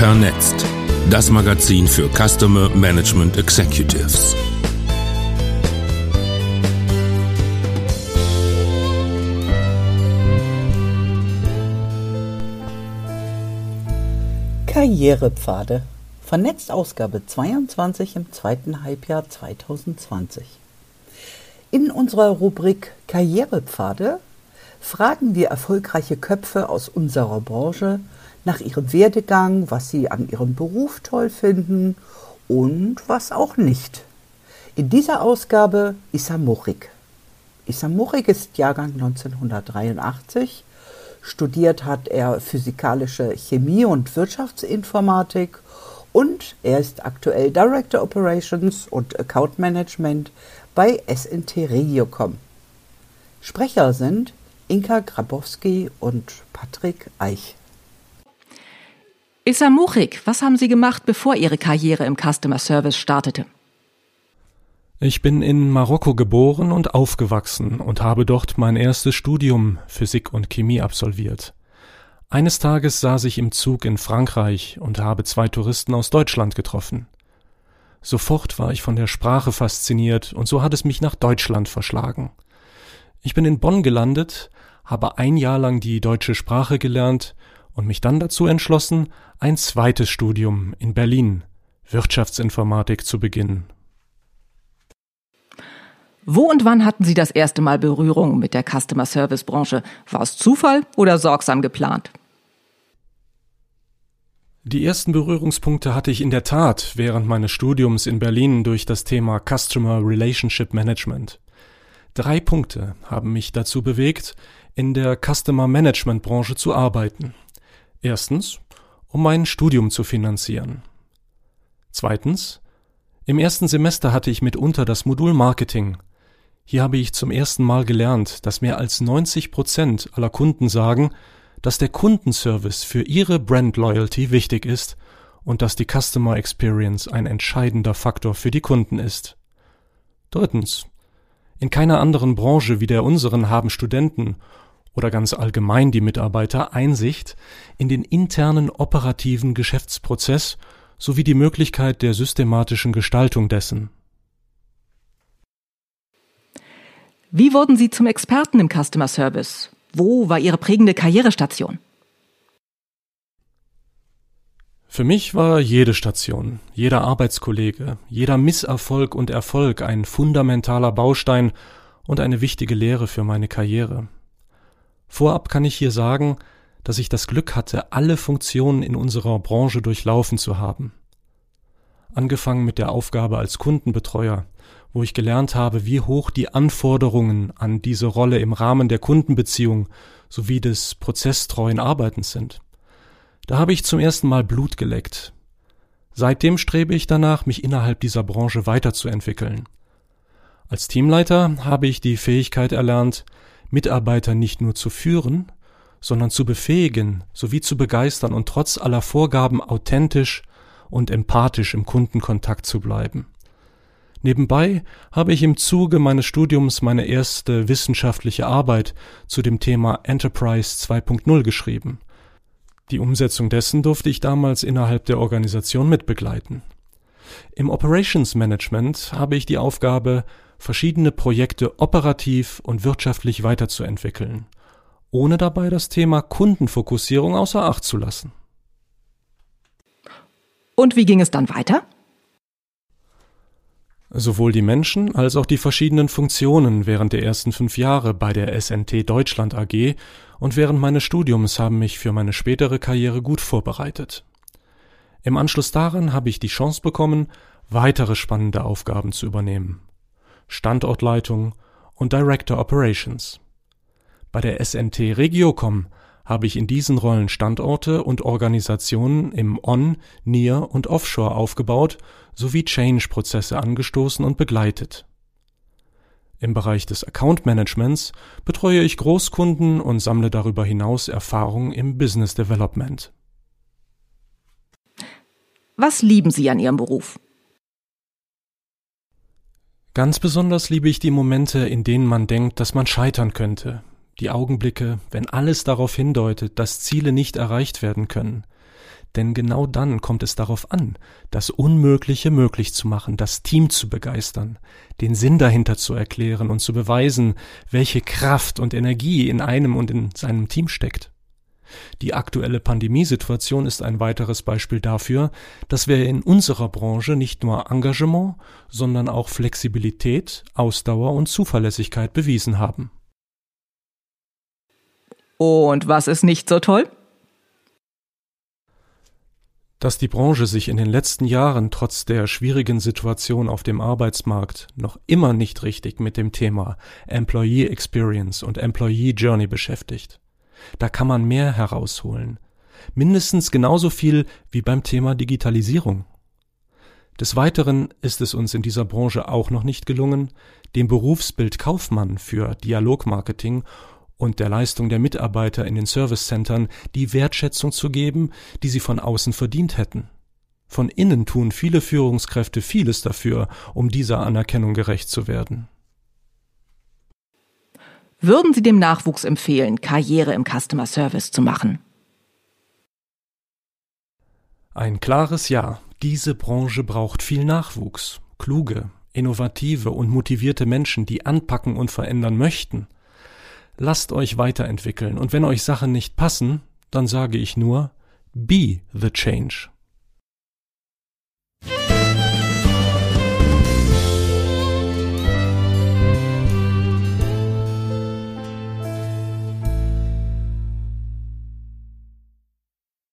Vernetzt. Das Magazin für Customer Management Executives. Karrierepfade. Vernetzt Ausgabe 22 im zweiten Halbjahr 2020. In unserer Rubrik Karrierepfade fragen wir erfolgreiche Köpfe aus unserer Branche nach ihrem Werdegang, was sie an ihrem Beruf toll finden und was auch nicht. In dieser Ausgabe Issa Muchig. Issa Muchig ist Jahrgang 1983. Studiert hat er physikalische Chemie und Wirtschaftsinformatik und er ist aktuell Director Operations und Account Management bei SNT Regiocom. Sprecher sind Inka Grabowski und Patrick Eich. Issa Muchig, was haben Sie gemacht, bevor Ihre Karriere im Customer Service startete? Ich bin in Marokko geboren und aufgewachsen und habe dort mein erstes Studium Physik und Chemie absolviert. Eines Tages saß ich im Zug in Frankreich und habe zwei Touristen aus Deutschland getroffen. Sofort war ich von der Sprache fasziniert und so hat es mich nach Deutschland verschlagen. Ich bin in Bonn gelandet, habe ein Jahr lang die deutsche Sprache gelernt und mich dann dazu entschlossen, ein zweites Studium in Berlin, Wirtschaftsinformatik, zu beginnen. Wo und wann hatten Sie das erste Mal Berührung mit der Customer Service Branche? War es Zufall oder sorgsam geplant? Die ersten Berührungspunkte hatte ich in der Tat während meines Studiums in Berlin durch das Thema Customer Relationship Management. Drei Punkte haben mich dazu bewegt, in der Customer Management Branche zu arbeiten. Erstens, um mein Studium zu finanzieren. Zweitens, im ersten Semester hatte ich mitunter das Modul Marketing. Hier habe ich zum ersten Mal gelernt, dass mehr als 90 Prozent aller Kunden sagen, dass der Kundenservice für ihre Brand Loyalty wichtig ist und dass die Customer Experience ein entscheidender Faktor für die Kunden ist. Drittens. In keiner anderen Branche wie der unseren haben Studenten oder ganz allgemein die Mitarbeiter Einsicht in den internen operativen Geschäftsprozess sowie die Möglichkeit der systematischen Gestaltung dessen. Wie wurden Sie zum Experten im Customer Service? Wo war Ihre prägende Karrierestation? Für mich war jede Station, jeder Arbeitskollege, jeder Misserfolg und Erfolg ein fundamentaler Baustein und eine wichtige Lehre für meine Karriere. Vorab kann ich hier sagen, dass ich das Glück hatte, alle Funktionen in unserer Branche durchlaufen zu haben. Angefangen mit der Aufgabe als Kundenbetreuer, wo ich gelernt habe, wie hoch die Anforderungen an diese Rolle im Rahmen der Kundenbeziehung sowie des prozesstreuen Arbeitens sind. Da habe ich zum ersten Mal Blut geleckt. Seitdem strebe ich danach, mich innerhalb dieser Branche weiterzuentwickeln. Als Teamleiter habe ich die Fähigkeit erlernt, Mitarbeiter nicht nur zu führen, sondern zu befähigen sowie zu begeistern und trotz aller Vorgaben authentisch und empathisch im Kundenkontakt zu bleiben. Nebenbei habe ich im Zuge meines Studiums meine erste wissenschaftliche Arbeit zu dem Thema Enterprise 2.0 geschrieben. Die Umsetzung dessen durfte ich damals innerhalb der Organisation mitbegleiten. Im Operations Management habe ich die Aufgabe, verschiedene Projekte operativ und wirtschaftlich weiterzuentwickeln, ohne dabei das Thema Kundenfokussierung außer Acht zu lassen. Und wie ging es dann weiter? Sowohl die Menschen als auch die verschiedenen Funktionen während der ersten fünf Jahre bei der SNT Deutschland AG und während meines Studiums haben mich für meine spätere Karriere gut vorbereitet. Im Anschluss daran habe ich die Chance bekommen, weitere spannende Aufgaben zu übernehmen. Standortleitung und Director Operations. Bei der SNT Regiocom habe ich in diesen Rollen Standorte und Organisationen im On-, Near- und Offshore aufgebaut sowie Change-Prozesse angestoßen und begleitet. Im Bereich des Account Managements betreue ich Großkunden und sammle darüber hinaus Erfahrung im Business Development. Was lieben Sie an Ihrem Beruf? Ganz besonders liebe ich die Momente, in denen man denkt, dass man scheitern könnte. Die Augenblicke, wenn alles darauf hindeutet, dass Ziele nicht erreicht werden können. Denn genau dann kommt es darauf an, das Unmögliche möglich zu machen, das Team zu begeistern, den Sinn dahinter zu erklären und zu beweisen, welche Kraft und Energie in einem und in seinem Team steckt. Die aktuelle Pandemiesituation ist ein weiteres Beispiel dafür, dass wir in unserer Branche nicht nur Engagement, sondern auch Flexibilität, Ausdauer und Zuverlässigkeit bewiesen haben. Und was ist nicht so toll? Dass die Branche sich in den letzten Jahren trotz der schwierigen Situation auf dem Arbeitsmarkt noch immer nicht richtig mit dem Thema Employee Experience und Employee Journey beschäftigt. Da kann man mehr herausholen. Mindestens genauso viel wie beim Thema Digitalisierung. Des Weiteren ist es uns in dieser Branche auch noch nicht gelungen, dem Berufsbild Kaufmann für Dialogmarketing und der Leistung der Mitarbeiter in den Servicecentern die Wertschätzung zu geben, die sie von außen verdient hätten. Von innen tun viele Führungskräfte vieles dafür, um dieser Anerkennung gerecht zu werden. Würden Sie dem Nachwuchs empfehlen, Karriere im Customer Service zu machen? Ein klares Ja. Diese Branche braucht viel Nachwuchs, kluge, innovative und motivierte Menschen, die anpacken und verändern möchten – lasst euch weiterentwickeln. Und wenn euch Sachen nicht passen, dann sage ich nur, be the change.